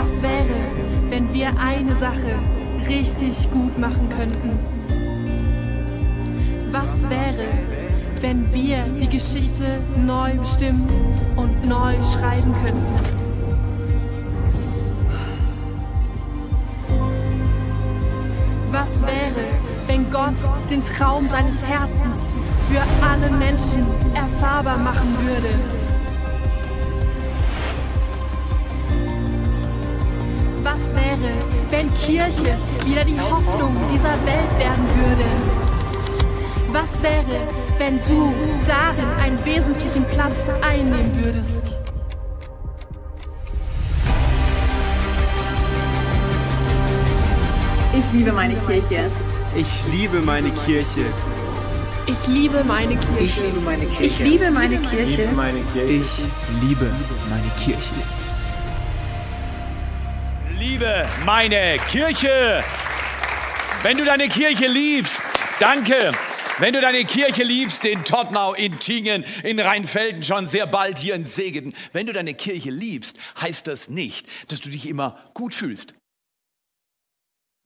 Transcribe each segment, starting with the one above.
Was wäre, wenn wir eine Sache richtig gut machen könnten? Was wäre, wenn wir die Geschichte neu bestimmen und neu schreiben könnten? Was wäre, wenn Gott den Traum seines Herzens für alle Menschen erfahrbar machen würde? Was wäre, wenn Kirche wieder die Hoffnung dieser Welt werden würde? Was wäre, wenn du darin einen wesentlichen Platz einnehmen würdest? Ich liebe meine Kirche. Ich liebe meine Kirche. Ich liebe meine Kirche. Ich liebe meine Kirche. Ich liebe meine Kirche. Ich liebe meine Kirche. Liebe meine Kirche. Wenn du deine Kirche liebst, danke. Wenn du deine Kirche liebst, in Tottenau, in Tingen, in Rheinfelden, schon sehr bald hier in Segeten, wenn du deine Kirche liebst, heißt das nicht, dass du dich immer gut fühlst.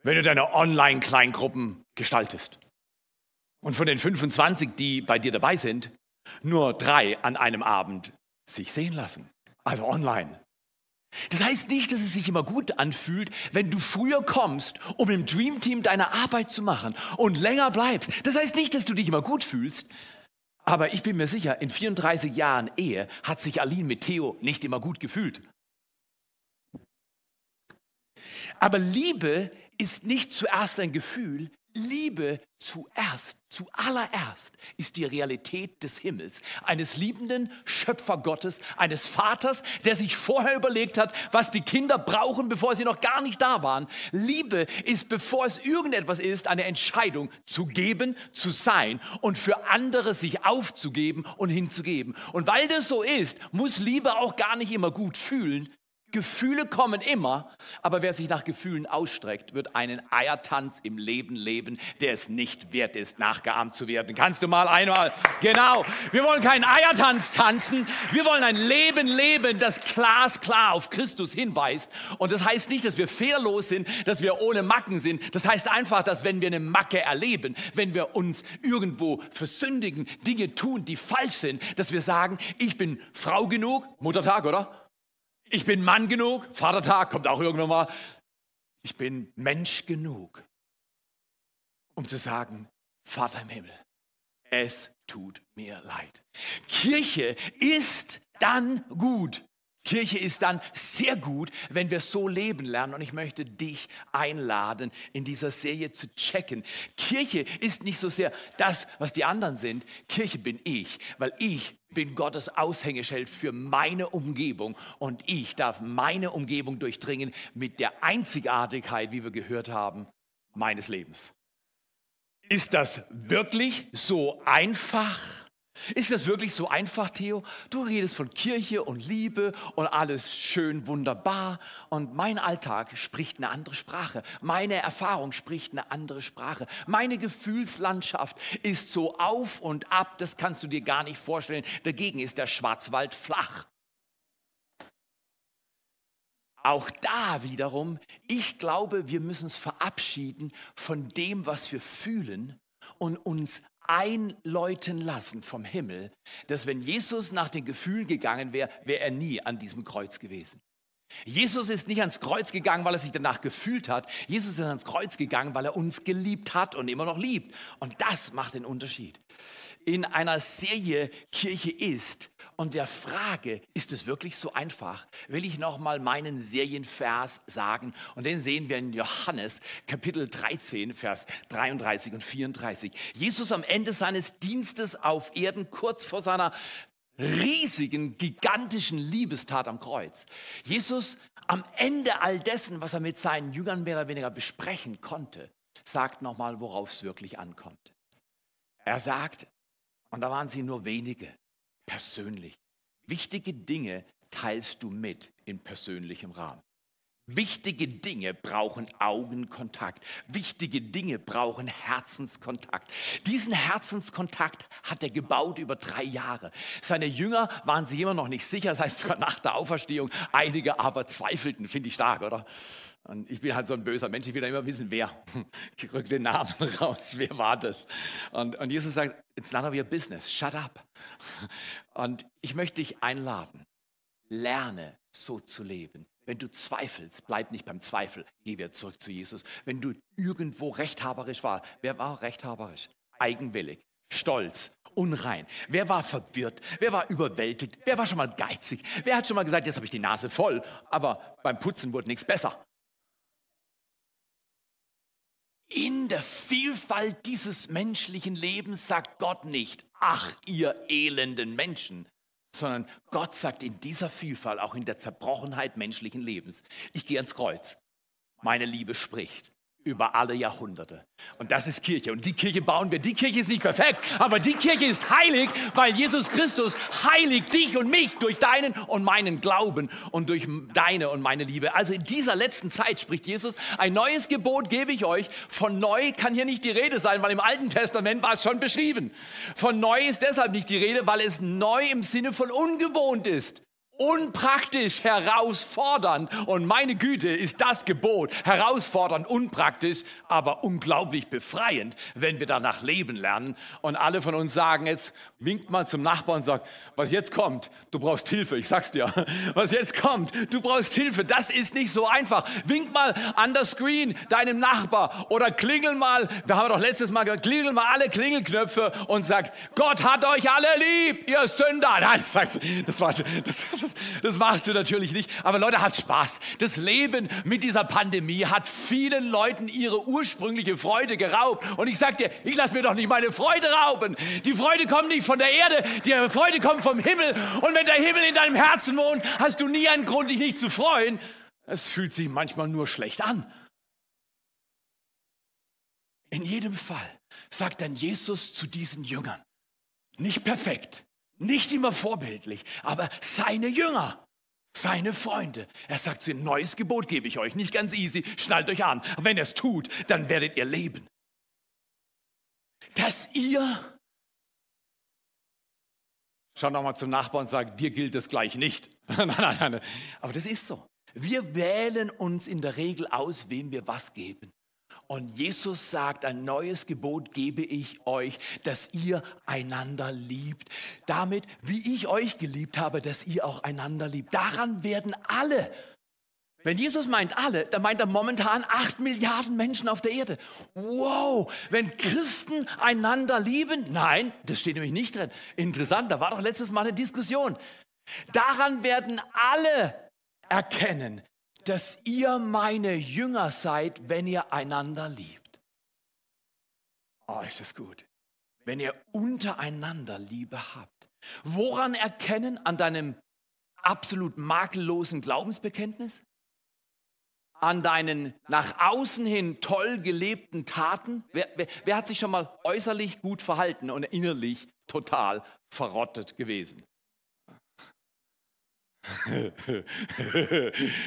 Wenn du deine Online-Kleingruppen gestaltest und von den 25, die bei dir dabei sind, nur drei an einem Abend sich sehen lassen, also online. Das heißt nicht, dass es sich immer gut anfühlt, wenn du früher kommst, um im Dream Team deine Arbeit zu machen und länger bleibst. Das heißt nicht, dass du dich immer gut fühlst. Aber ich bin mir sicher, in 34 Jahren Ehe hat sich Aline mit Theo nicht immer gut gefühlt. Aber Liebe ist nicht zuerst ein Gefühl, Liebe zuerst, zuallererst ist die Realität des Himmels, eines liebenden Schöpfergottes, eines Vaters, der sich vorher überlegt hat, was die Kinder brauchen, bevor sie noch gar nicht da waren. Liebe ist, bevor es irgendetwas ist, eine Entscheidung zu geben, zu sein und für andere sich aufzugeben und hinzugeben. Und weil das so ist, muss Liebe auch gar nicht immer gut fühlen, Gefühle kommen immer, aber wer sich nach Gefühlen ausstreckt, wird einen Eiertanz im Leben leben, der es nicht wert ist, nachgeahmt zu werden. Kannst du mal einmal? Genau. Wir wollen keinen Eiertanz tanzen. Wir wollen ein Leben leben, das glasklar auf Christus hinweist. Und das heißt nicht, dass wir fehlerlos sind, dass wir ohne Macken sind. Das heißt einfach, dass wenn wir eine Macke erleben, wenn wir uns irgendwo versündigen, Dinge tun, die falsch sind, dass wir sagen, ich bin Frau genug, Muttertag, oder? Ich bin Mann genug, Vatertag kommt auch irgendwann mal. Ich bin Mensch genug, um zu sagen, Vater im Himmel, es tut mir leid. Kirche ist dann gut, Kirche ist dann sehr gut, wenn wir so leben lernen. Und ich möchte dich einladen, in dieser Serie zu checken. Kirche ist nicht so sehr das, was die anderen sind. Kirche bin ich, weil ich bin Gottes Aushängeschild für meine Umgebung. Und ich darf meine Umgebung durchdringen mit der Einzigartigkeit, wie wir gehört haben, meines Lebens. Ist das wirklich so einfach? Ist das wirklich so einfach, Theo? Du redest von Kirche und Liebe und alles schön wunderbar und mein Alltag spricht eine andere Sprache. Meine Erfahrung spricht eine andere Sprache. Meine Gefühlslandschaft ist so auf und ab, das kannst du dir gar nicht vorstellen. Dagegen ist der Schwarzwald flach. Auch da wiederum, ich glaube, wir müssen uns verabschieden von dem, was wir fühlen und uns einläuten lassen vom Himmel, dass wenn Jesus nach den Gefühlen gegangen wäre, wäre er nie an diesem Kreuz gewesen. Jesus ist nicht ans Kreuz gegangen, weil er sich danach gefühlt hat. Jesus ist ans Kreuz gegangen, weil er uns geliebt hat und immer noch liebt. Und das macht den Unterschied. In einer Serie Kirche ist und der Frage, ist es wirklich so einfach, will ich nochmal meinen Serienvers sagen. Und den sehen wir in Johannes Kapitel 13, Vers 33 und 34. Jesus am Ende seines Dienstes auf Erden, kurz vor seiner riesigen, gigantischen Liebestat am Kreuz. Jesus am Ende all dessen, was er mit seinen Jüngern mehr oder weniger besprechen konnte, sagt nochmal, worauf es wirklich ankommt. Er sagt, und da waren sie nur wenige, persönlich. Wichtige Dinge teilst du mit in persönlichem Rahmen. Wichtige Dinge brauchen Augenkontakt. Wichtige Dinge brauchen Herzenskontakt. Diesen Herzenskontakt hat er gebaut über drei Jahre. Seine Jünger waren sich immer noch nicht sicher, das heißt sogar nach der Auferstehung. Einige aber zweifelten, finde ich stark, oder? Und ich bin halt so ein böser Mensch, ich will immer wissen, wer. Ich rück den Namen raus, wer war das? Und, und Jesus sagt, it's none of your business, shut up. Und ich möchte dich einladen, lerne so zu leben. Wenn du zweifelst, bleib nicht beim Zweifel, geh wieder zurück zu Jesus. Wenn du irgendwo rechthaberisch war, wer war rechthaberisch? Eigenwillig, stolz, unrein. Wer war verwirrt? Wer war überwältigt? Wer war schon mal geizig? Wer hat schon mal gesagt, jetzt habe ich die Nase voll, aber beim Putzen wurde nichts besser? In der Vielfalt dieses menschlichen Lebens sagt Gott nicht, ach ihr elenden Menschen, sondern Gott sagt in dieser Vielfalt, auch in der Zerbrochenheit menschlichen Lebens, ich gehe ans Kreuz. Meine Liebe spricht über alle Jahrhunderte. Und das ist Kirche. Und die Kirche bauen wir. Die Kirche ist nicht perfekt, aber die Kirche ist heilig, weil Jesus Christus heiligt dich und mich durch deinen und meinen Glauben und durch deine und meine Liebe. Also in dieser letzten Zeit spricht Jesus, ein neues Gebot gebe ich euch. Von neu kann hier nicht die Rede sein, weil im Alten Testament war es schon beschrieben. Von neu ist deshalb nicht die Rede, weil es neu im Sinne von ungewohnt ist unpraktisch, herausfordernd. Und meine Güte ist das Gebot, herausfordernd, unpraktisch, aber unglaublich befreiend, wenn wir danach leben lernen. Und alle von uns sagen jetzt, winkt mal zum Nachbarn und sagt, was jetzt kommt, du brauchst Hilfe, ich sag's dir. Was jetzt kommt, du brauchst Hilfe, das ist nicht so einfach. Wink mal an der Screen deinem Nachbar oder klingel mal, wir haben doch letztes Mal gesagt, klingel mal alle Klingelknöpfe und sagt, Gott hat euch alle lieb, ihr Sünder. Nein, das, das, das, das, das machst du natürlich nicht. Aber Leute, habt Spaß. Das Leben mit dieser Pandemie hat vielen Leuten ihre ursprüngliche Freude geraubt. Und ich sag dir, ich lass mir doch nicht meine Freude rauben. Die Freude kommt nicht von der Erde, die Freude kommt vom Himmel. Und wenn der Himmel in deinem Herzen wohnt, hast du nie einen Grund, dich nicht zu freuen. Es fühlt sich manchmal nur schlecht an. In jedem Fall sagt dann Jesus zu diesen Jüngern, nicht perfekt, nicht immer vorbildlich, aber seine Jünger, seine Freunde. Er sagt zu ihnen, neues Gebot gebe ich euch, nicht ganz easy, schnallt euch an. Wenn ihr es tut, dann werdet ihr leben. Dass ihr, schau nochmal zum Nachbarn und sag, dir gilt das gleich nicht. nein, nein, nein, aber das ist so. Wir wählen uns in der Regel aus, wem wir was geben. Und Jesus sagt, ein neues Gebot gebe ich euch, dass ihr einander liebt. Damit, wie ich euch geliebt habe, dass ihr auch einander liebt. Daran werden alle. Wenn Jesus meint alle, dann meint er momentan acht Milliarden Menschen auf der Erde. Wow, wenn Christen einander lieben? Nein, das steht nämlich nicht drin. Interessant, da war doch letztes Mal eine Diskussion. Daran werden alle erkennen, dass ihr meine Jünger seid, wenn ihr einander liebt. Oh, ist das gut. Wenn ihr untereinander Liebe habt. Woran erkennen? An deinem absolut makellosen Glaubensbekenntnis? An deinen nach außen hin toll gelebten Taten? Wer, wer, wer hat sich schon mal äußerlich gut verhalten und innerlich total verrottet gewesen?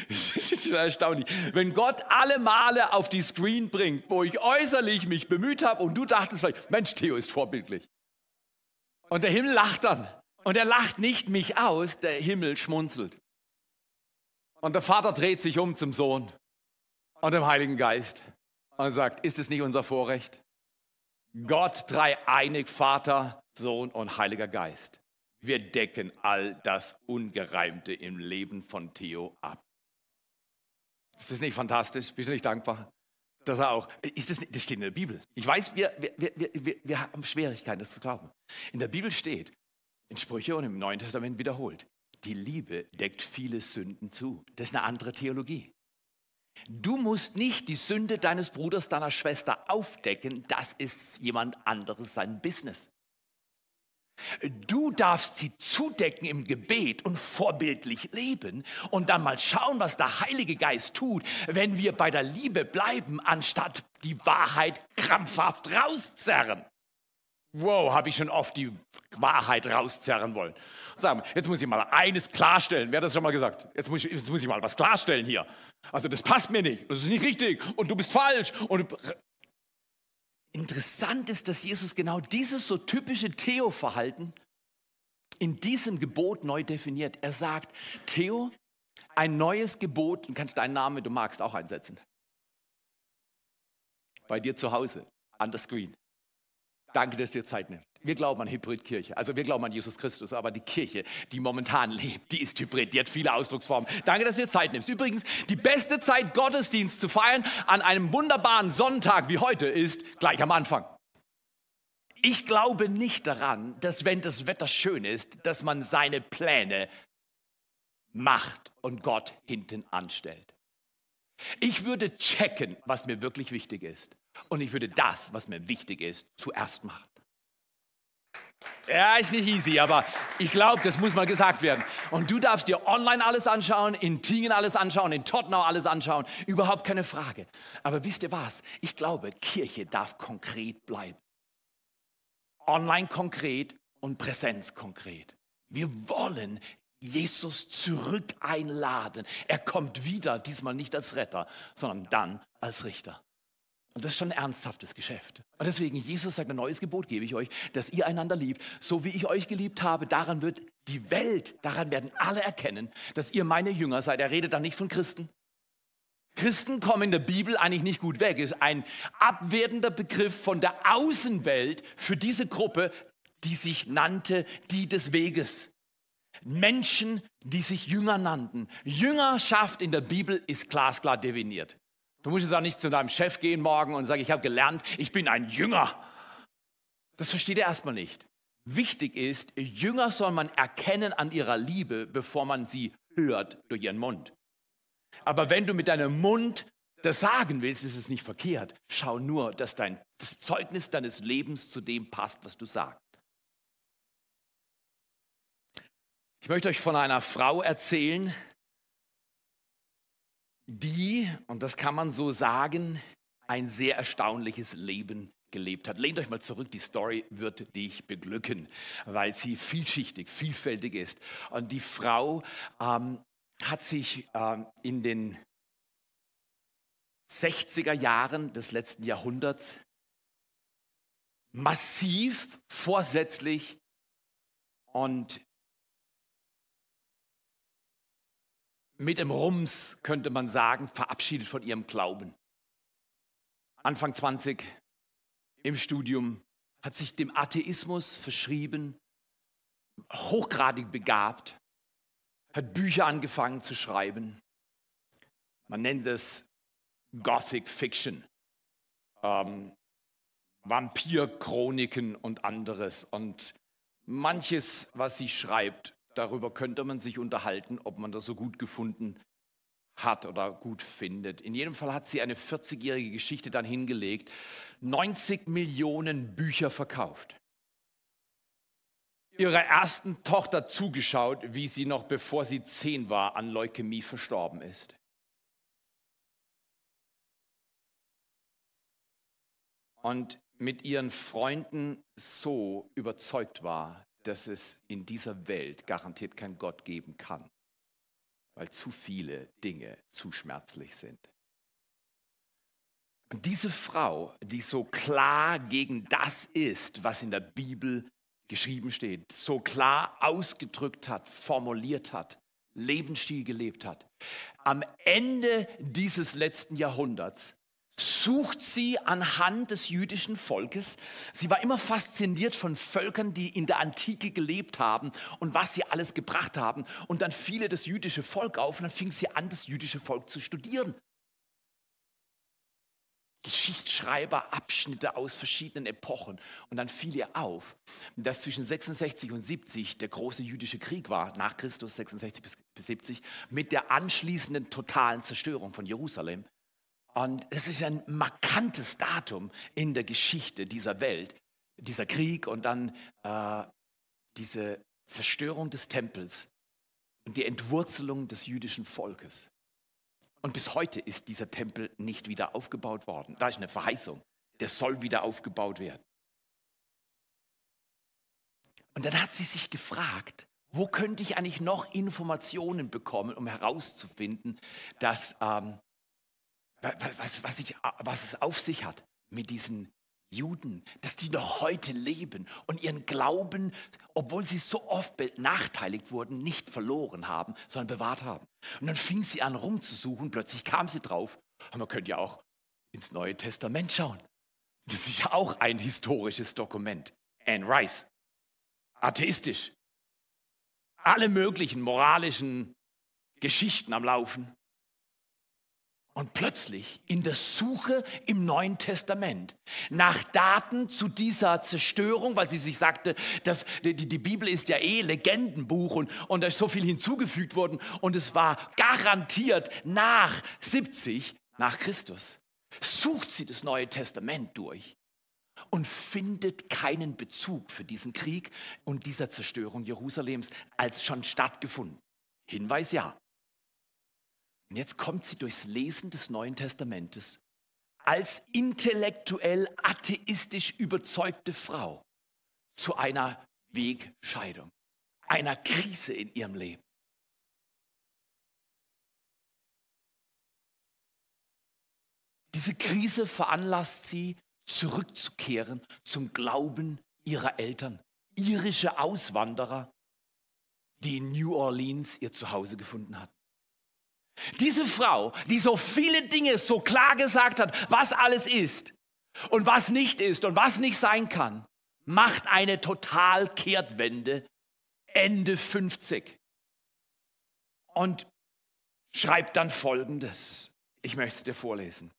das ist erstaunlich. Wenn Gott alle Male auf die Screen bringt, wo ich äußerlich mich bemüht habe und du dachtest vielleicht, Mensch, Theo ist vorbildlich. Und der Himmel lacht dann. Und er lacht nicht mich aus, der Himmel schmunzelt. Und der Vater dreht sich um zum Sohn und dem Heiligen Geist und sagt, ist es nicht unser Vorrecht? Gott dreieinig, Vater, Sohn und Heiliger Geist. Wir decken all das Ungereimte im Leben von Theo ab. Ist das nicht fantastisch? Bist du nicht dankbar? Dass er auch, ist das, das steht in der Bibel. Ich weiß, wir, wir, wir, wir, wir haben Schwierigkeiten, das zu glauben. In der Bibel steht, in Sprüche und im Neuen Testament wiederholt, die Liebe deckt viele Sünden zu. Das ist eine andere Theologie. Du musst nicht die Sünde deines Bruders, deiner Schwester aufdecken, das ist jemand anderes sein Business. Du darfst sie zudecken im Gebet und vorbildlich leben und dann mal schauen, was der Heilige Geist tut, wenn wir bei der Liebe bleiben, anstatt die Wahrheit krampfhaft rauszerren. Wow, habe ich schon oft die Wahrheit rauszerren wollen. Sagen jetzt muss ich mal eines klarstellen. Wer hat das schon mal gesagt? Jetzt muss, ich, jetzt muss ich mal was klarstellen hier. Also das passt mir nicht. Das ist nicht richtig. Und du bist falsch. Und Interessant ist, dass Jesus genau dieses so typische Theo-Verhalten in diesem Gebot neu definiert. Er sagt, Theo, ein neues Gebot, du kannst deinen Namen, du magst, auch einsetzen. Bei dir zu Hause, an der Screen. Danke, dass du dir Zeit nimmst. Wir glauben an Hybridkirche. Also wir glauben an Jesus Christus, aber die Kirche, die momentan lebt, die ist hybrid, die hat viele Ausdrucksformen. Danke, dass du dir Zeit nimmst. Übrigens, die beste Zeit, Gottesdienst zu feiern an einem wunderbaren Sonntag wie heute ist gleich am Anfang. Ich glaube nicht daran, dass wenn das Wetter schön ist, dass man seine Pläne macht und Gott hinten anstellt. Ich würde checken, was mir wirklich wichtig ist. Und ich würde das, was mir wichtig ist, zuerst machen. Ja, ist nicht easy, aber ich glaube, das muss mal gesagt werden. Und du darfst dir online alles anschauen, in Tingen alles anschauen, in Tottenau alles anschauen. Überhaupt keine Frage. Aber wisst ihr was? Ich glaube, Kirche darf konkret bleiben. Online konkret und Präsenz konkret. Wir wollen Jesus zurück einladen. Er kommt wieder, diesmal nicht als Retter, sondern dann als Richter. Und das ist schon ein ernsthaftes Geschäft. Und deswegen, Jesus sagt, ein neues Gebot gebe ich euch, dass ihr einander liebt, so wie ich euch geliebt habe. Daran wird die Welt, daran werden alle erkennen, dass ihr meine Jünger seid. Er redet dann nicht von Christen. Christen kommen in der Bibel eigentlich nicht gut weg. Ist ein abwertender Begriff von der Außenwelt für diese Gruppe, die sich nannte die des Weges. Menschen, die sich Jünger nannten. Jüngerschaft in der Bibel ist glasklar definiert. Du musst jetzt auch nicht zu deinem Chef gehen morgen und sagen, ich habe gelernt, ich bin ein Jünger. Das versteht er erstmal nicht. Wichtig ist, Jünger soll man erkennen an ihrer Liebe, bevor man sie hört durch ihren Mund. Aber wenn du mit deinem Mund das sagen willst, ist es nicht verkehrt. Schau nur, dass dein, das Zeugnis deines Lebens zu dem passt, was du sagst. Ich möchte euch von einer Frau erzählen, die, und das kann man so sagen, ein sehr erstaunliches Leben gelebt hat. Lehnt euch mal zurück, die Story wird dich beglücken, weil sie vielschichtig, vielfältig ist. Und die Frau ähm, hat sich ähm, in den 60er Jahren des letzten Jahrhunderts massiv, vorsätzlich und mit dem Rums, könnte man sagen, verabschiedet von ihrem Glauben. Anfang 20 im Studium hat sich dem Atheismus verschrieben, hochgradig begabt, hat Bücher angefangen zu schreiben. Man nennt es Gothic Fiction, ähm, Vampirchroniken und anderes. Und manches, was sie schreibt, Darüber könnte man sich unterhalten, ob man das so gut gefunden hat oder gut findet. In jedem Fall hat sie eine 40-jährige Geschichte dann hingelegt, 90 Millionen Bücher verkauft. Ihrer ersten Tochter zugeschaut, wie sie noch bevor sie zehn war an Leukämie verstorben ist. Und mit ihren Freunden so überzeugt war, dass es in dieser Welt garantiert keinen Gott geben kann, weil zu viele Dinge zu schmerzlich sind. Und diese Frau, die so klar gegen das ist, was in der Bibel geschrieben steht, so klar ausgedrückt hat, formuliert hat, Lebensstil gelebt hat, am Ende dieses letzten Jahrhunderts sucht sie anhand des jüdischen Volkes. Sie war immer fasziniert von Völkern, die in der Antike gelebt haben und was sie alles gebracht haben. Und dann fiel ihr das jüdische Volk auf und dann fing sie an, das jüdische Volk zu studieren. Geschichtsschreiber, Abschnitte aus verschiedenen Epochen. Und dann fiel ihr auf, dass zwischen 66 und 70 der große jüdische Krieg war, nach Christus 66 bis 70, mit der anschließenden totalen Zerstörung von Jerusalem. Und es ist ein markantes Datum in der Geschichte dieser Welt, dieser Krieg und dann äh, diese Zerstörung des Tempels und die Entwurzelung des jüdischen Volkes. Und bis heute ist dieser Tempel nicht wieder aufgebaut worden. Da ist eine Verheißung, der soll wieder aufgebaut werden. Und dann hat sie sich gefragt, wo könnte ich eigentlich noch Informationen bekommen, um herauszufinden, dass, ähm, was, was, ich, was es auf sich hat mit diesen Juden, dass die noch heute leben und ihren Glauben, obwohl sie so oft benachteiligt wurden, nicht verloren haben, sondern bewahrt haben. Und dann fing sie an rumzusuchen, plötzlich kam sie drauf, man könnte ja auch ins Neue Testament schauen. Das ist ja auch ein historisches Dokument. Anne Rice, atheistisch, alle möglichen moralischen Geschichten am Laufen. Und plötzlich in der Suche im Neuen Testament nach Daten zu dieser Zerstörung, weil sie sich sagte, dass die, die Bibel ist ja eh Legendenbuch und, und da ist so viel hinzugefügt worden und es war garantiert nach 70 nach Christus. Sucht sie das Neue Testament durch und findet keinen Bezug für diesen Krieg und dieser Zerstörung Jerusalems als schon stattgefunden. Hinweis ja. Und jetzt kommt sie durchs Lesen des Neuen Testamentes als intellektuell atheistisch überzeugte Frau zu einer Wegscheidung, einer Krise in ihrem Leben. Diese Krise veranlasst sie, zurückzukehren zum Glauben ihrer Eltern, irische Auswanderer, die in New Orleans ihr Zuhause gefunden hatten. Diese Frau, die so viele Dinge so klar gesagt hat, was alles ist und was nicht ist und was nicht sein kann, macht eine Totalkehrtwende Ende 50 und schreibt dann Folgendes. Ich möchte es dir vorlesen.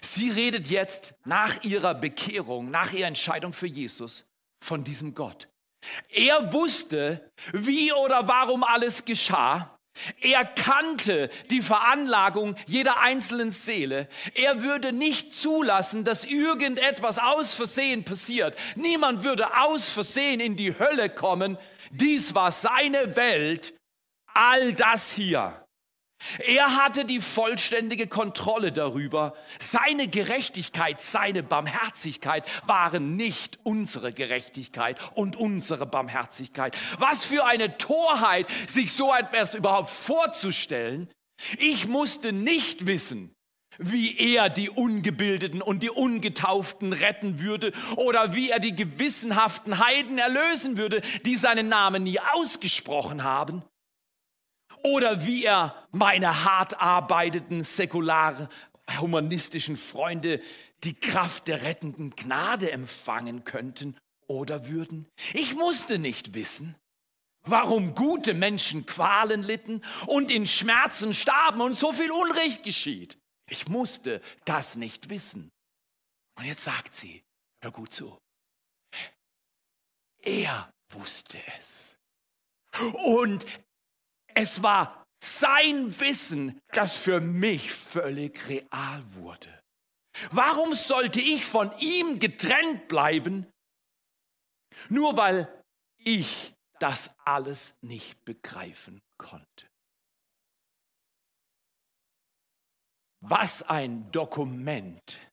Sie redet jetzt nach ihrer Bekehrung, nach ihrer Entscheidung für Jesus von diesem Gott. Er wusste, wie oder warum alles geschah. Er kannte die Veranlagung jeder einzelnen Seele. Er würde nicht zulassen, dass irgendetwas aus Versehen passiert. Niemand würde aus Versehen in die Hölle kommen. Dies war seine Welt. All das hier er hatte die vollständige Kontrolle darüber. Seine Gerechtigkeit, seine Barmherzigkeit waren nicht unsere Gerechtigkeit und unsere Barmherzigkeit. Was für eine Torheit, sich so etwas überhaupt vorzustellen. Ich musste nicht wissen, wie er die Ungebildeten und die Ungetauften retten würde oder wie er die gewissenhaften Heiden erlösen würde, die seinen Namen nie ausgesprochen haben oder wie er meine hart arbeitenden, säkular humanistischen Freunde die Kraft der rettenden Gnade empfangen könnten oder würden. Ich musste nicht wissen, warum gute Menschen Qualen litten und in Schmerzen starben und so viel Unrecht geschieht. Ich musste das nicht wissen. Und jetzt sagt sie, hör gut zu, er wusste es. Und es war sein Wissen, das für mich völlig real wurde. Warum sollte ich von ihm getrennt bleiben, nur weil ich das alles nicht begreifen konnte? Was ein Dokument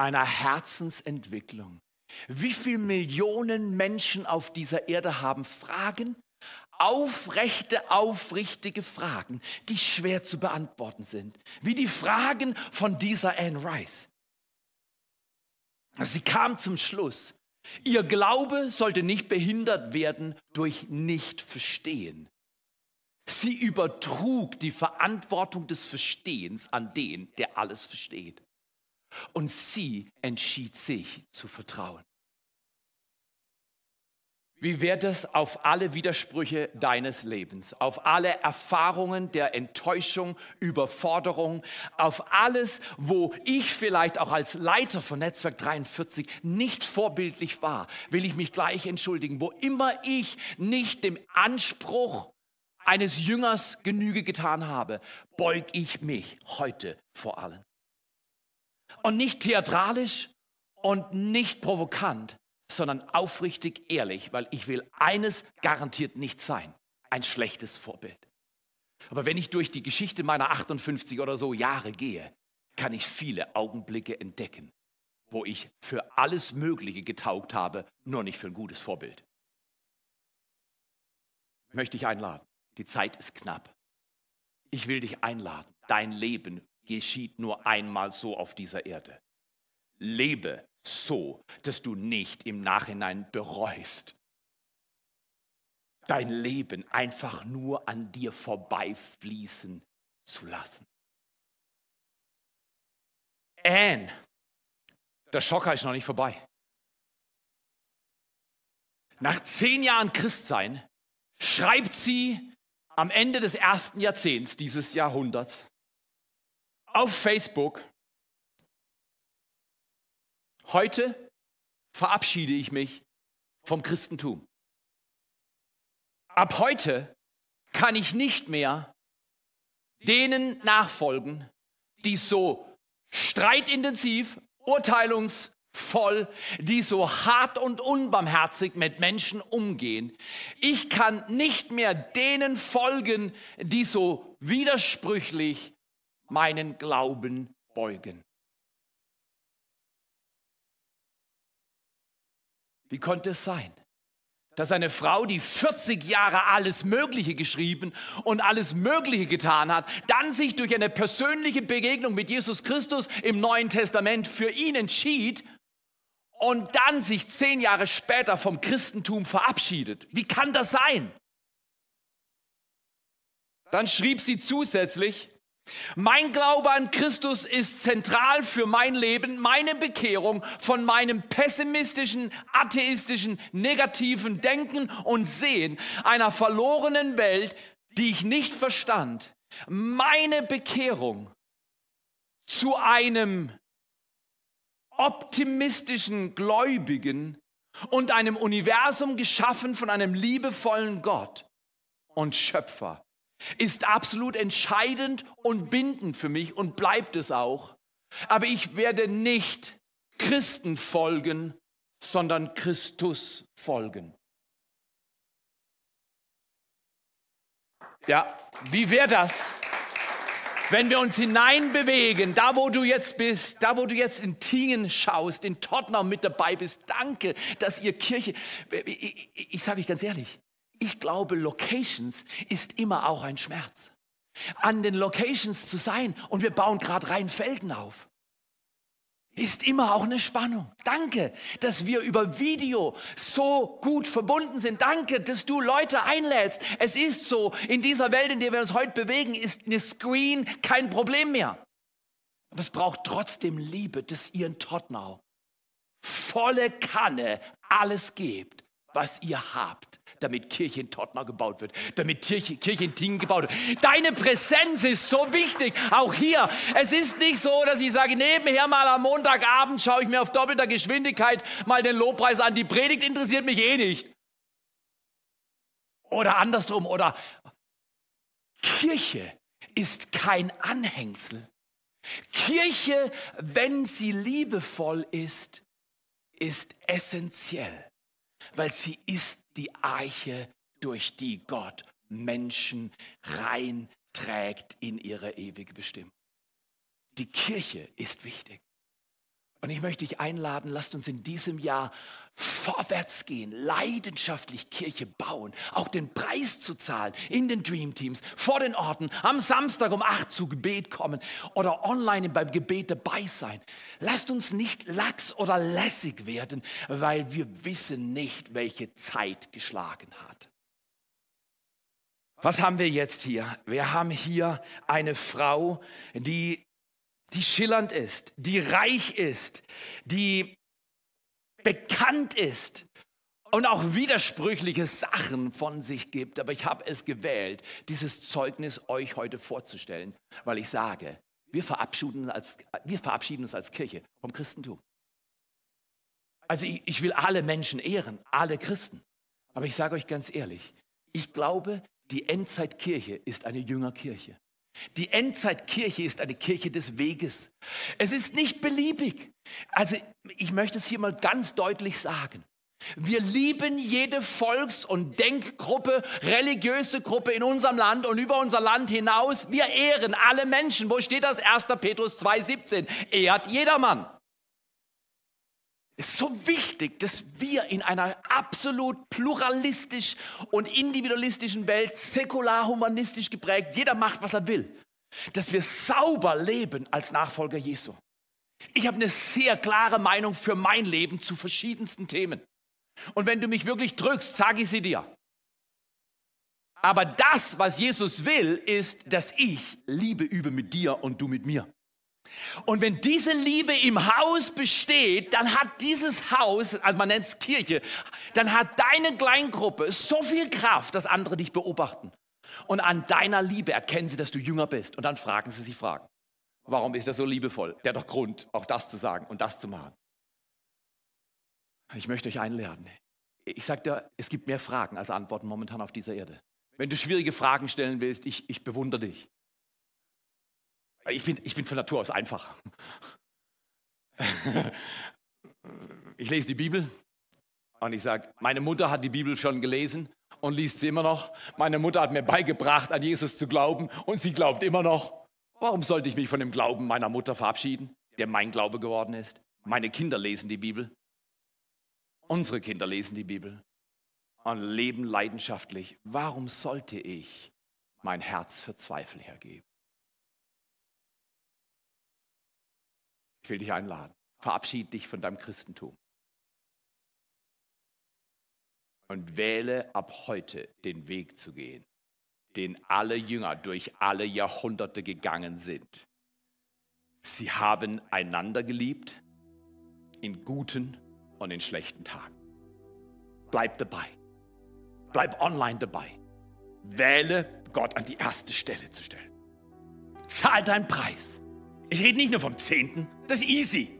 einer Herzensentwicklung. Wie viele Millionen Menschen auf dieser Erde haben Fragen, aufrechte, aufrichtige Fragen, die schwer zu beantworten sind, wie die Fragen von dieser Anne Rice. Sie kam zum Schluss, ihr Glaube sollte nicht behindert werden durch Nicht-Verstehen. Sie übertrug die Verantwortung des Verstehens an den, der alles versteht. Und sie entschied sich zu vertrauen. Wie wird es auf alle Widersprüche deines Lebens, auf alle Erfahrungen der Enttäuschung, Überforderung, auf alles, wo ich vielleicht auch als Leiter von Netzwerk 43 nicht vorbildlich war, will ich mich gleich entschuldigen. Wo immer ich nicht dem Anspruch eines Jüngers Genüge getan habe, beug ich mich heute vor allen. Und nicht theatralisch und nicht provokant, sondern aufrichtig ehrlich, weil ich will eines garantiert nicht sein, ein schlechtes Vorbild. Aber wenn ich durch die Geschichte meiner 58 oder so Jahre gehe, kann ich viele Augenblicke entdecken, wo ich für alles Mögliche getaugt habe, nur nicht für ein gutes Vorbild. möchte ich einladen. Die Zeit ist knapp. Ich will dich einladen. Dein Leben geschieht nur einmal so auf dieser Erde. Lebe so, dass du nicht im Nachhinein bereust. Dein Leben einfach nur an dir vorbeifließen zu lassen. Anne, der Schocker ist noch nicht vorbei. Nach zehn Jahren Christsein schreibt sie am Ende des ersten Jahrzehnts dieses Jahrhunderts auf Facebook, heute verabschiede ich mich vom Christentum. Ab heute kann ich nicht mehr denen nachfolgen, die so streitintensiv, urteilungsvoll, die so hart und unbarmherzig mit Menschen umgehen. Ich kann nicht mehr denen folgen, die so widersprüchlich meinen Glauben beugen. Wie konnte es sein, dass eine Frau, die 40 Jahre alles Mögliche geschrieben und alles Mögliche getan hat, dann sich durch eine persönliche Begegnung mit Jesus Christus im Neuen Testament für ihn entschied und dann sich zehn Jahre später vom Christentum verabschiedet? Wie kann das sein? Dann schrieb sie zusätzlich, mein Glaube an Christus ist zentral für mein Leben, meine Bekehrung von meinem pessimistischen, atheistischen, negativen Denken und Sehen einer verlorenen Welt, die ich nicht verstand. Meine Bekehrung zu einem optimistischen Gläubigen und einem Universum geschaffen von einem liebevollen Gott und Schöpfer ist absolut entscheidend und bindend für mich und bleibt es auch. Aber ich werde nicht Christen folgen, sondern Christus folgen. Ja, wie wäre das, wenn wir uns hineinbewegen, da wo du jetzt bist, da wo du jetzt in Tingen schaust, in Tottenham mit dabei bist. Danke, dass ihr Kirche, ich, ich, ich sage euch ganz ehrlich, ich glaube, Locations ist immer auch ein Schmerz. An den Locations zu sein und wir bauen gerade Rheinfelden auf. Ist immer auch eine Spannung. Danke, dass wir über Video so gut verbunden sind. Danke, dass du Leute einlädst. Es ist so, in dieser Welt, in der wir uns heute bewegen, ist eine Screen kein Problem mehr. Aber es braucht trotzdem Liebe, dass ihr in Tottenau volle Kanne alles gebt, was ihr habt damit Kirche in Tottenau gebaut wird, damit Kirche, Kirche in Tingen gebaut wird. Deine Präsenz ist so wichtig, auch hier. Es ist nicht so, dass ich sage, nebenher mal am Montagabend schaue ich mir auf doppelter Geschwindigkeit mal den Lobpreis an. Die Predigt interessiert mich eh nicht. Oder andersrum, oder Kirche ist kein Anhängsel. Kirche, wenn sie liebevoll ist, ist essentiell, weil sie ist die Arche, durch die Gott Menschen reinträgt in ihre ewige Bestimmung. Die Kirche ist wichtig. Und ich möchte dich einladen, lasst uns in diesem Jahr vorwärts gehen, leidenschaftlich Kirche bauen, auch den Preis zu zahlen in den Dream Teams, vor den Orten, am Samstag um 8 zu Gebet kommen oder online beim Gebet dabei sein. Lasst uns nicht lax oder lässig werden, weil wir wissen nicht, welche Zeit geschlagen hat. Was haben wir jetzt hier? Wir haben hier eine Frau, die die schillernd ist, die reich ist, die bekannt ist und auch widersprüchliche Sachen von sich gibt. Aber ich habe es gewählt, dieses Zeugnis euch heute vorzustellen, weil ich sage, wir verabschieden uns als, wir verabschieden uns als Kirche vom Christentum. Also ich, ich will alle Menschen ehren, alle Christen. Aber ich sage euch ganz ehrlich, ich glaube, die Endzeitkirche ist eine Jüngerkirche. Die Endzeitkirche ist eine Kirche des Weges. Es ist nicht beliebig. Also ich möchte es hier mal ganz deutlich sagen. Wir lieben jede Volks- und Denkgruppe, religiöse Gruppe in unserem Land und über unser Land hinaus. Wir ehren alle Menschen. Wo steht das? 1. Petrus 2,17. Ehrt jedermann. Ist so wichtig, dass wir in einer absolut pluralistisch und individualistischen Welt, säkular, humanistisch geprägt, jeder macht, was er will, dass wir sauber leben als Nachfolger Jesu. Ich habe eine sehr klare Meinung für mein Leben zu verschiedensten Themen. Und wenn du mich wirklich drückst, sage ich sie dir. Aber das, was Jesus will, ist, dass ich Liebe übe mit dir und du mit mir. Und wenn diese Liebe im Haus besteht, dann hat dieses Haus, also man nennt es Kirche, dann hat deine Kleingruppe so viel Kraft, dass andere dich beobachten. Und an deiner Liebe erkennen sie, dass du jünger bist. Und dann fragen sie sich Fragen. Warum ist er so liebevoll? Der hat doch Grund, auch das zu sagen und das zu machen. Ich möchte euch einladen. Ich sage dir, es gibt mehr Fragen als Antworten momentan auf dieser Erde. Wenn du schwierige Fragen stellen willst, ich, ich bewundere dich. Ich bin, ich bin von Natur aus einfach. Ich lese die Bibel und ich sage, meine Mutter hat die Bibel schon gelesen und liest sie immer noch. Meine Mutter hat mir beigebracht, an Jesus zu glauben und sie glaubt immer noch. Warum sollte ich mich von dem Glauben meiner Mutter verabschieden, der mein Glaube geworden ist? Meine Kinder lesen die Bibel. Unsere Kinder lesen die Bibel und leben leidenschaftlich. Warum sollte ich mein Herz für Zweifel hergeben? Ich will dich einladen. Verabschiede dich von deinem Christentum. Und wähle ab heute den Weg zu gehen, den alle Jünger durch alle Jahrhunderte gegangen sind. Sie haben einander geliebt in guten und in schlechten Tagen. Bleib dabei. Bleib online dabei. Wähle Gott an die erste Stelle zu stellen. Zahl deinen Preis. Ich rede nicht nur vom Zehnten, das ist easy.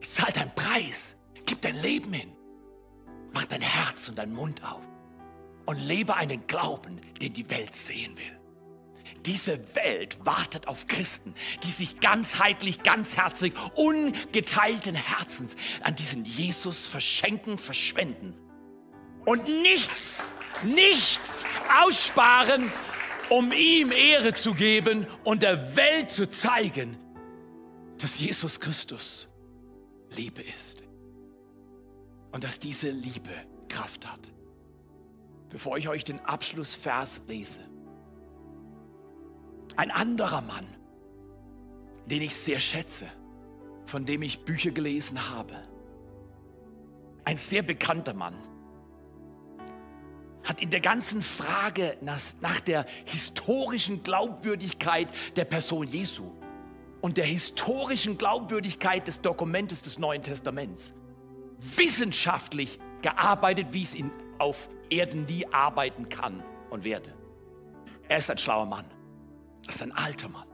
Ich zahl deinen Preis. Gib dein Leben hin. Mach dein Herz und deinen Mund auf und lebe einen Glauben, den die Welt sehen will. Diese Welt wartet auf Christen, die sich ganzheitlich, ganzherzig, ungeteilten Herzens an diesen Jesus verschenken, verschwenden und nichts, nichts aussparen, um ihm Ehre zu geben und der Welt zu zeigen, dass Jesus Christus Liebe ist und dass diese Liebe Kraft hat. Bevor ich euch den Abschlussvers lese, ein anderer Mann, den ich sehr schätze, von dem ich Bücher gelesen habe, ein sehr bekannter Mann, hat in der ganzen Frage nach, nach, der historischen Glaubwürdigkeit der Person Jesu und der historischen Glaubwürdigkeit des Dokumentes des Neuen Testaments wissenschaftlich gearbeitet, wie es ihn auf Erden nie arbeiten kann und werde. Er ist ein schlauer Mann. Das ist ein alter Mann.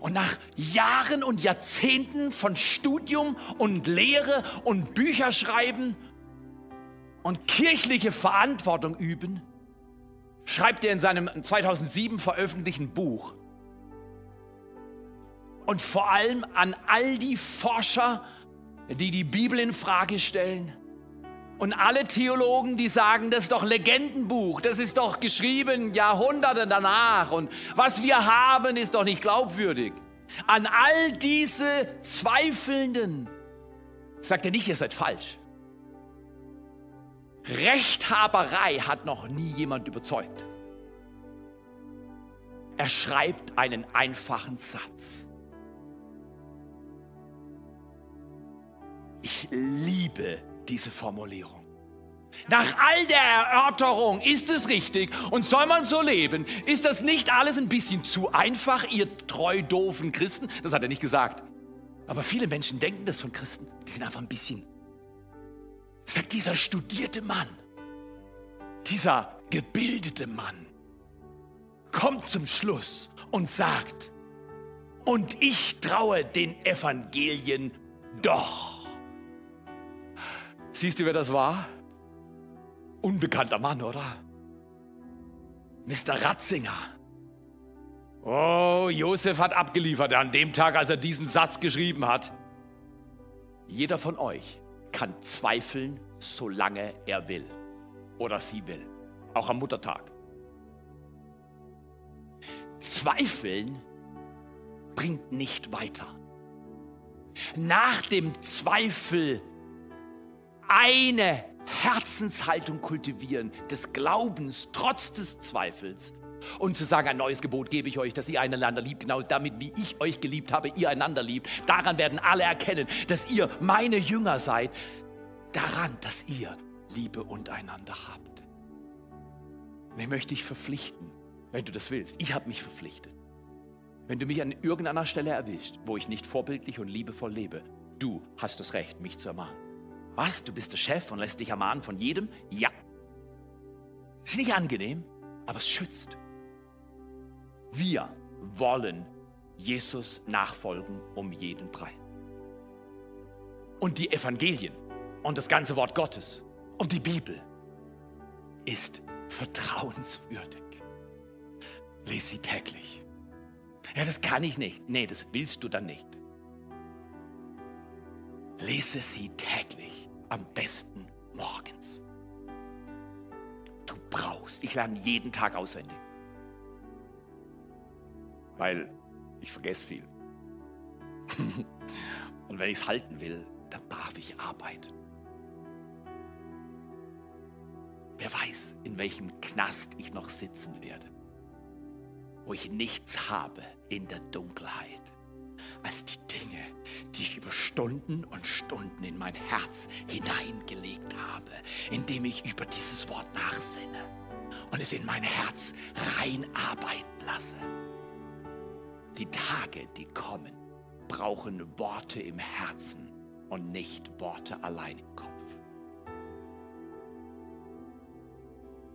Und nach Jahren und Jahrzehnten von Studium und Lehre und Bücherschreiben und kirchliche Verantwortung üben, schreibt er in seinem 2007 veröffentlichten Buch. Und vor allem an all die Forscher, die die Bibel in Frage stellen. Und alle Theologen, die sagen, das ist doch Legendenbuch, das ist doch geschrieben Jahrhunderte danach und was wir haben, ist doch nicht glaubwürdig. An all diese Zweifelnden sagt er nicht, ihr seid falsch. Rechthaberei hat noch nie jemand überzeugt. Er schreibt einen einfachen Satz. Ich liebe diese Formulierung. Nach all der Erörterung ist es richtig und soll man so leben? Ist das nicht alles ein bisschen zu einfach, ihr treu doofen Christen? Das hat er nicht gesagt. Aber viele Menschen denken das von Christen. Die sind einfach ein bisschen sagt dieser studierte Mann, dieser gebildete Mann, kommt zum Schluss und sagt, und ich traue den Evangelien doch. Siehst du, wer das war? Unbekannter Mann, oder? Mr. Ratzinger. Oh, Josef hat abgeliefert an dem Tag, als er diesen Satz geschrieben hat. Jeder von euch kann zweifeln, solange er will oder sie will. Auch am Muttertag. Zweifeln bringt nicht weiter. nach dem Zweifel eine Herzenshaltung kultivieren, des Glaubens trotz des Zweifels. Und zu sagen, ein neues Gebot gebe ich euch, dass ihr einander liebt, genau damit, wie ich euch geliebt habe, ihr einander liebt. Daran werden alle erkennen, dass ihr meine Jünger seid. Daran, dass ihr Liebe untereinander habt. Ich möchte dich verpflichten, wenn du das willst. Ich habe mich verpflichtet. Wenn du mich an irgendeiner Stelle erwischt, wo ich nicht vorbildlich und liebevoll lebe, du hast das Recht, mich zu ermahnen. Was? Du bist der Chef und lässt dich ermahnen von jedem? Ja. Ist nicht angenehm, aber es schützt. Wir wollen Jesus nachfolgen um jeden Preis. Und die Evangelien und das ganze Wort Gottes und die Bibel ist vertrauenswürdig. Lies sie täglich. Ja, das kann ich nicht. Nee, das willst du dann nicht. Lese sie täglich am besten morgens. Du brauchst, ich lerne jeden Tag auswendig. Weil ich vergesse viel. Und wenn ich es halten will, dann darf ich arbeiten. Wer weiß, in welchem Knast ich noch sitzen werde, wo ich nichts habe in der Dunkelheit als die Dinge, die ich über Stunden und Stunden in mein Herz hineingelegt habe, indem ich über dieses Wort nachsinne und es in mein Herz reinarbeiten lasse. Die Tage, die kommen, brauchen Worte im Herzen und nicht Worte allein im Kopf.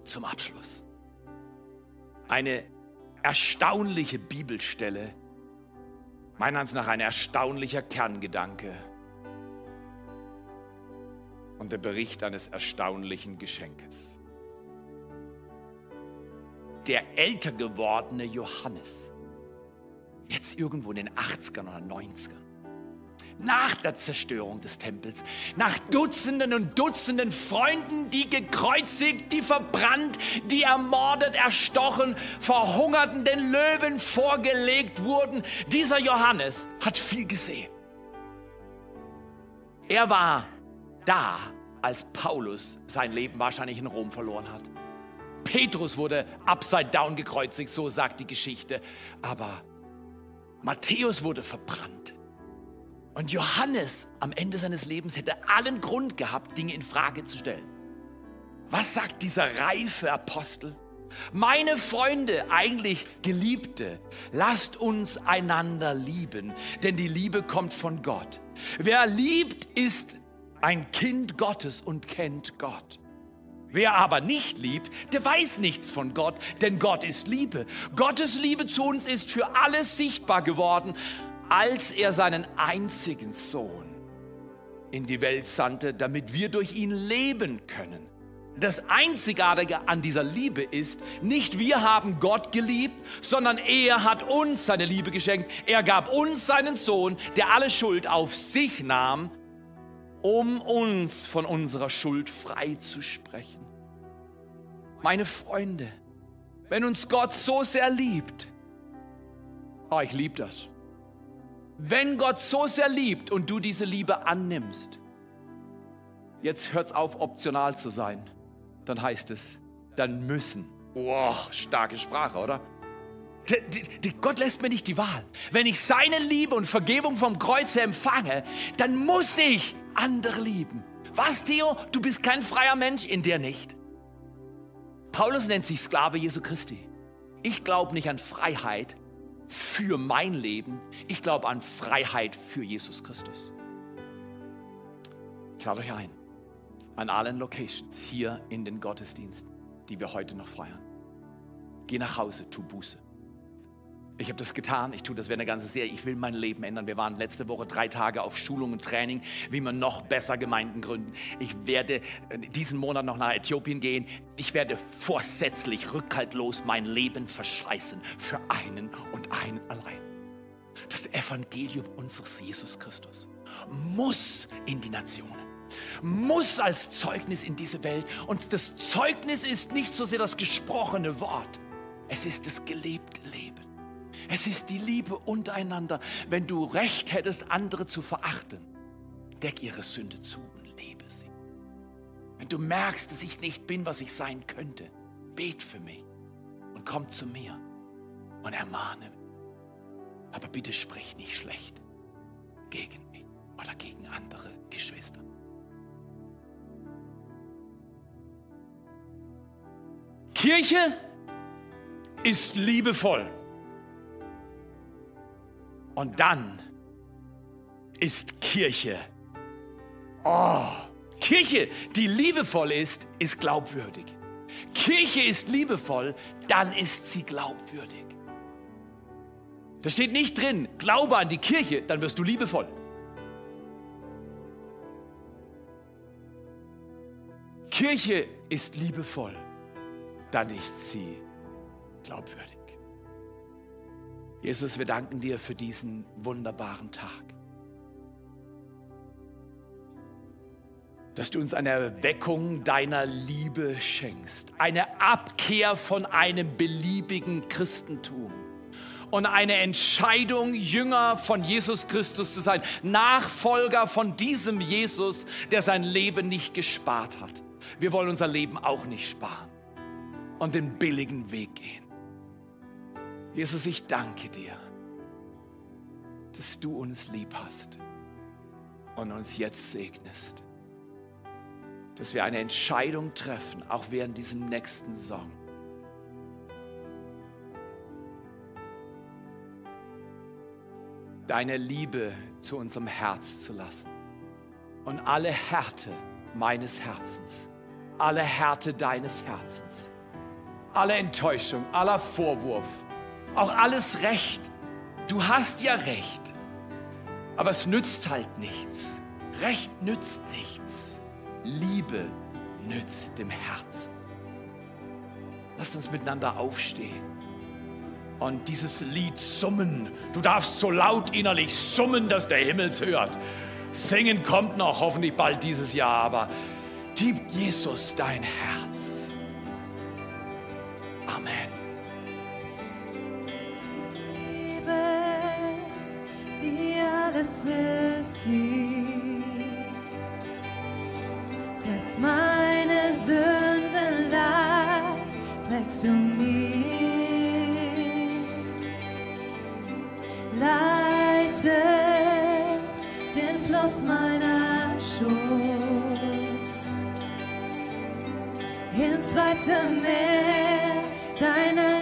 Zum Abschluss. Eine erstaunliche Bibelstelle, Meiner Ansicht nach ein erstaunlicher Kerngedanke und der Bericht eines erstaunlichen Geschenkes. Der älter gewordene Johannes, jetzt irgendwo in den 80ern oder 90ern, nach der Zerstörung des Tempels, nach Dutzenden und Dutzenden Freunden, die gekreuzigt, die verbrannt, die ermordet, erstochen, verhungerten, den Löwen vorgelegt wurden. Dieser Johannes hat viel gesehen. Er war da, als Paulus sein Leben wahrscheinlich in Rom verloren hat. Petrus wurde upside down gekreuzigt, so sagt die Geschichte. Aber Matthäus wurde verbrannt. Und Johannes am Ende seines Lebens hätte allen Grund gehabt, Dinge in Frage zu stellen. Was sagt dieser reife Apostel? Meine Freunde, eigentlich Geliebte, lasst uns einander lieben, denn die Liebe kommt von Gott. Wer liebt, ist ein Kind Gottes und kennt Gott. Wer aber nicht liebt, der weiß nichts von Gott, denn Gott ist Liebe. Gottes Liebe zu uns ist für alles sichtbar geworden, als er seinen einzigen Sohn in die Welt sandte, damit wir durch ihn leben können. Das Einzigartige an dieser Liebe ist, nicht wir haben Gott geliebt, sondern er hat uns seine Liebe geschenkt. Er gab uns seinen Sohn, der alle Schuld auf sich nahm, um uns von unserer Schuld frei zu sprechen. Meine Freunde, wenn uns Gott so sehr liebt, oh, ich liebe das. Wenn Gott so sehr liebt und du diese Liebe annimmst, jetzt hört es auf, optional zu sein, dann heißt es, dann müssen. Oh, starke Sprache, oder? Die, die, Gott lässt mir nicht die Wahl. Wenn ich seine Liebe und Vergebung vom Kreuz empfange, dann muss ich andere lieben. Was, Theo? Du bist kein freier Mensch, in dir nicht. Paulus nennt sich Sklave Jesu Christi. Ich glaube nicht an Freiheit, für mein Leben. Ich glaube an Freiheit für Jesus Christus. Ich lade euch ein, an allen Locations hier in den Gottesdiensten, die wir heute noch feiern. Geh nach Hause, tu Buße. Ich habe das getan, ich tue das während der ganzen Serie. Ich will mein Leben ändern. Wir waren letzte Woche drei Tage auf Schulung und Training, wie man noch besser Gemeinden gründen. Ich werde äh, diesen Monat noch nach Äthiopien gehen. Ich werde vorsätzlich, rückhaltlos mein Leben verschleißen für einen und einen allein. Das Evangelium unseres Jesus Christus muss in die Nationen muss als Zeugnis in diese Welt. Und das Zeugnis ist nicht so sehr das gesprochene Wort, es ist das gelebte Leben. Es ist die Liebe untereinander. Wenn du Recht hättest, andere zu verachten, deck ihre Sünde zu und liebe sie. Wenn du merkst, dass ich nicht bin, was ich sein könnte, bet für mich und komm zu mir und ermahne mich. Aber bitte sprich nicht schlecht gegen mich oder gegen andere Geschwister. Kirche ist liebevoll. Und dann ist Kirche. Oh, Kirche, die liebevoll ist, ist glaubwürdig. Kirche ist liebevoll, dann ist sie glaubwürdig. Da steht nicht drin, glaube an die Kirche, dann wirst du liebevoll. Kirche ist liebevoll, dann ist sie glaubwürdig. Jesus, wir danken dir für diesen wunderbaren Tag. Dass du uns eine Erweckung deiner Liebe schenkst, eine Abkehr von einem beliebigen Christentum und eine Entscheidung, Jünger von Jesus Christus zu sein, Nachfolger von diesem Jesus, der sein Leben nicht gespart hat. Wir wollen unser Leben auch nicht sparen und den billigen Weg gehen. Jesus, ich danke dir, dass du uns lieb hast und uns jetzt segnest. Dass wir eine Entscheidung treffen, auch während diesem nächsten Song. Deine Liebe zu unserem Herz zu lassen und alle Härte meines Herzens, alle Härte deines Herzens, alle Enttäuschung, aller Vorwurf, auch alles Recht. Du hast ja Recht. Aber es nützt halt nichts. Recht nützt nichts. Liebe nützt dem Herzen. Lasst uns miteinander aufstehen und dieses Lied summen. Du darfst so laut innerlich summen, dass der Himmel es hört. Singen kommt noch, hoffentlich bald dieses Jahr, aber gib Jesus dein Herz. Ins weite Meer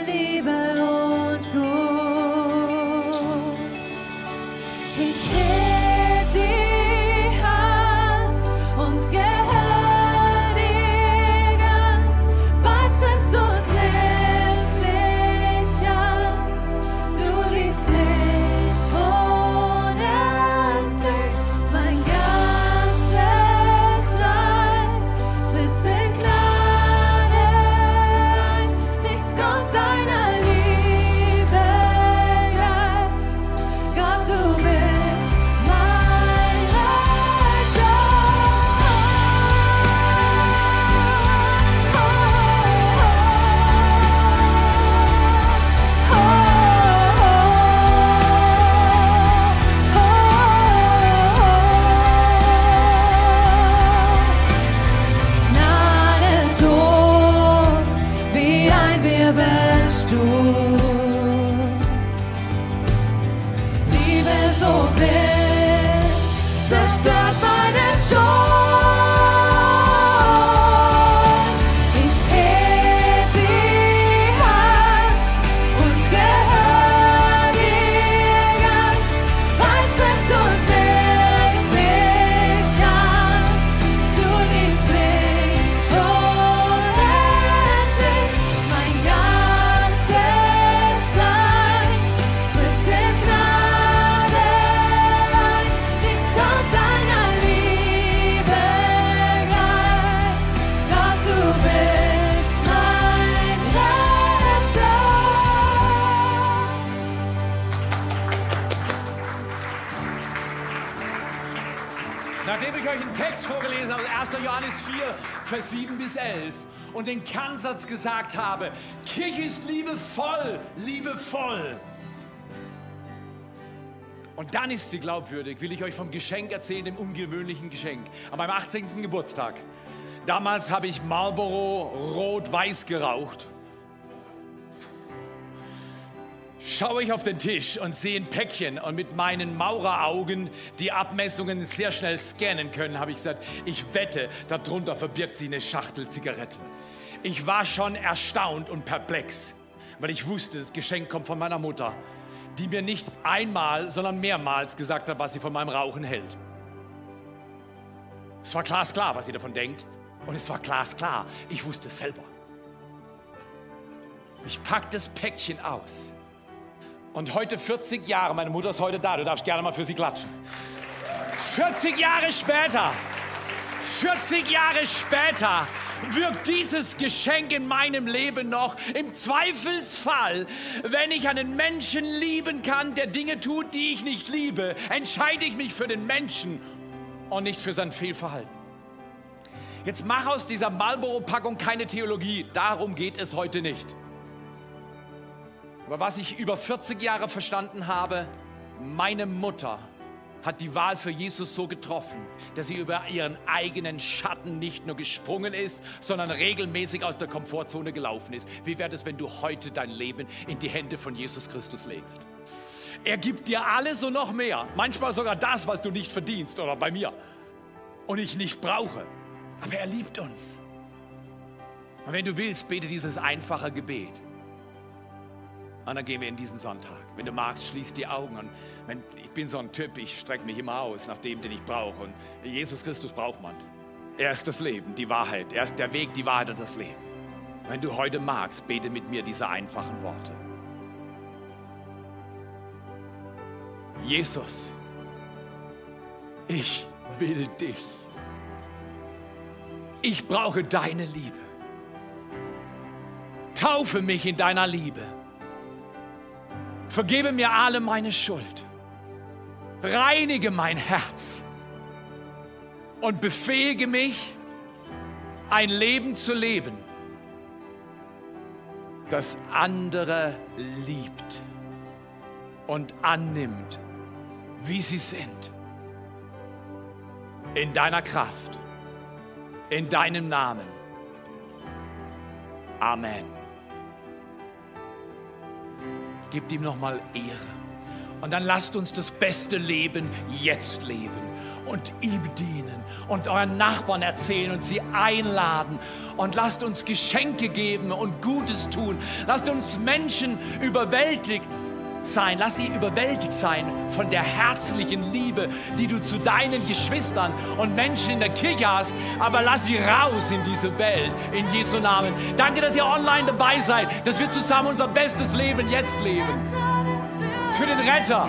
Kernsatz gesagt habe, Kirche ist liebevoll, liebevoll. Und dann ist sie glaubwürdig, will ich euch vom Geschenk erzählen, dem ungewöhnlichen Geschenk. An meinem 18. Geburtstag. Damals habe ich Marlboro rot-weiß geraucht. Schaue ich auf den Tisch und sehe ein Päckchen und mit meinen Maureraugen die Abmessungen sehr schnell scannen können, habe ich gesagt, ich wette, darunter verbirgt sie eine Schachtel Zigaretten. Ich war schon erstaunt und perplex, weil ich wusste, das Geschenk kommt von meiner Mutter, die mir nicht einmal, sondern mehrmals gesagt hat, was sie von meinem Rauchen hält. Es war glasklar, was sie davon denkt. Und es war glasklar, ich wusste es selber. Ich pack das Päckchen aus. Und heute 40 Jahre, meine Mutter ist heute da, du darfst gerne mal für sie klatschen. 40 Jahre später, 40 Jahre später wirkt dieses Geschenk in meinem Leben noch. Im Zweifelsfall, wenn ich einen Menschen lieben kann, der Dinge tut, die ich nicht liebe, entscheide ich mich für den Menschen und nicht für sein Fehlverhalten. Jetzt mach aus dieser Marlboro-Packung keine Theologie. Darum geht es heute nicht. Aber was ich über 40 Jahre verstanden habe, meine Mutter hat die Wahl für Jesus so getroffen, dass sie über ihren eigenen Schatten nicht nur gesprungen ist, sondern regelmäßig aus der Komfortzone gelaufen ist. Wie wäre es, wenn du heute dein Leben in die Hände von Jesus Christus legst? Er gibt dir alles und noch mehr. Manchmal sogar das, was du nicht verdienst oder bei mir und ich nicht brauche. Aber er liebt uns. Und wenn du willst, bete dieses einfache Gebet. Und dann gehen wir in diesen Sonntag. Wenn du magst, schließ die Augen. Und wenn, ich bin so ein Typ, ich strecke mich immer aus nach dem, den ich brauche. Und Jesus Christus braucht man. Er ist das Leben, die Wahrheit. Er ist der Weg, die Wahrheit und das Leben. Wenn du heute magst, bete mit mir diese einfachen Worte. Jesus, ich will dich. Ich brauche deine Liebe. Taufe mich in deiner Liebe. Vergebe mir alle meine Schuld. Reinige mein Herz und befähige mich, ein Leben zu leben, das andere liebt und annimmt, wie sie sind. In deiner Kraft in deinem Namen. Amen. Gebt ihm nochmal Ehre. Und dann lasst uns das beste Leben jetzt leben und ihm dienen und euren Nachbarn erzählen und sie einladen und lasst uns Geschenke geben und Gutes tun. Lasst uns Menschen überwältigt sein, lass sie überwältigt sein von der herzlichen Liebe, die du zu deinen Geschwistern und Menschen in der Kirche hast, aber lass sie raus in diese Welt, in Jesu Namen. Danke, dass ihr online dabei seid, dass wir zusammen unser bestes Leben jetzt leben. Für den Retter.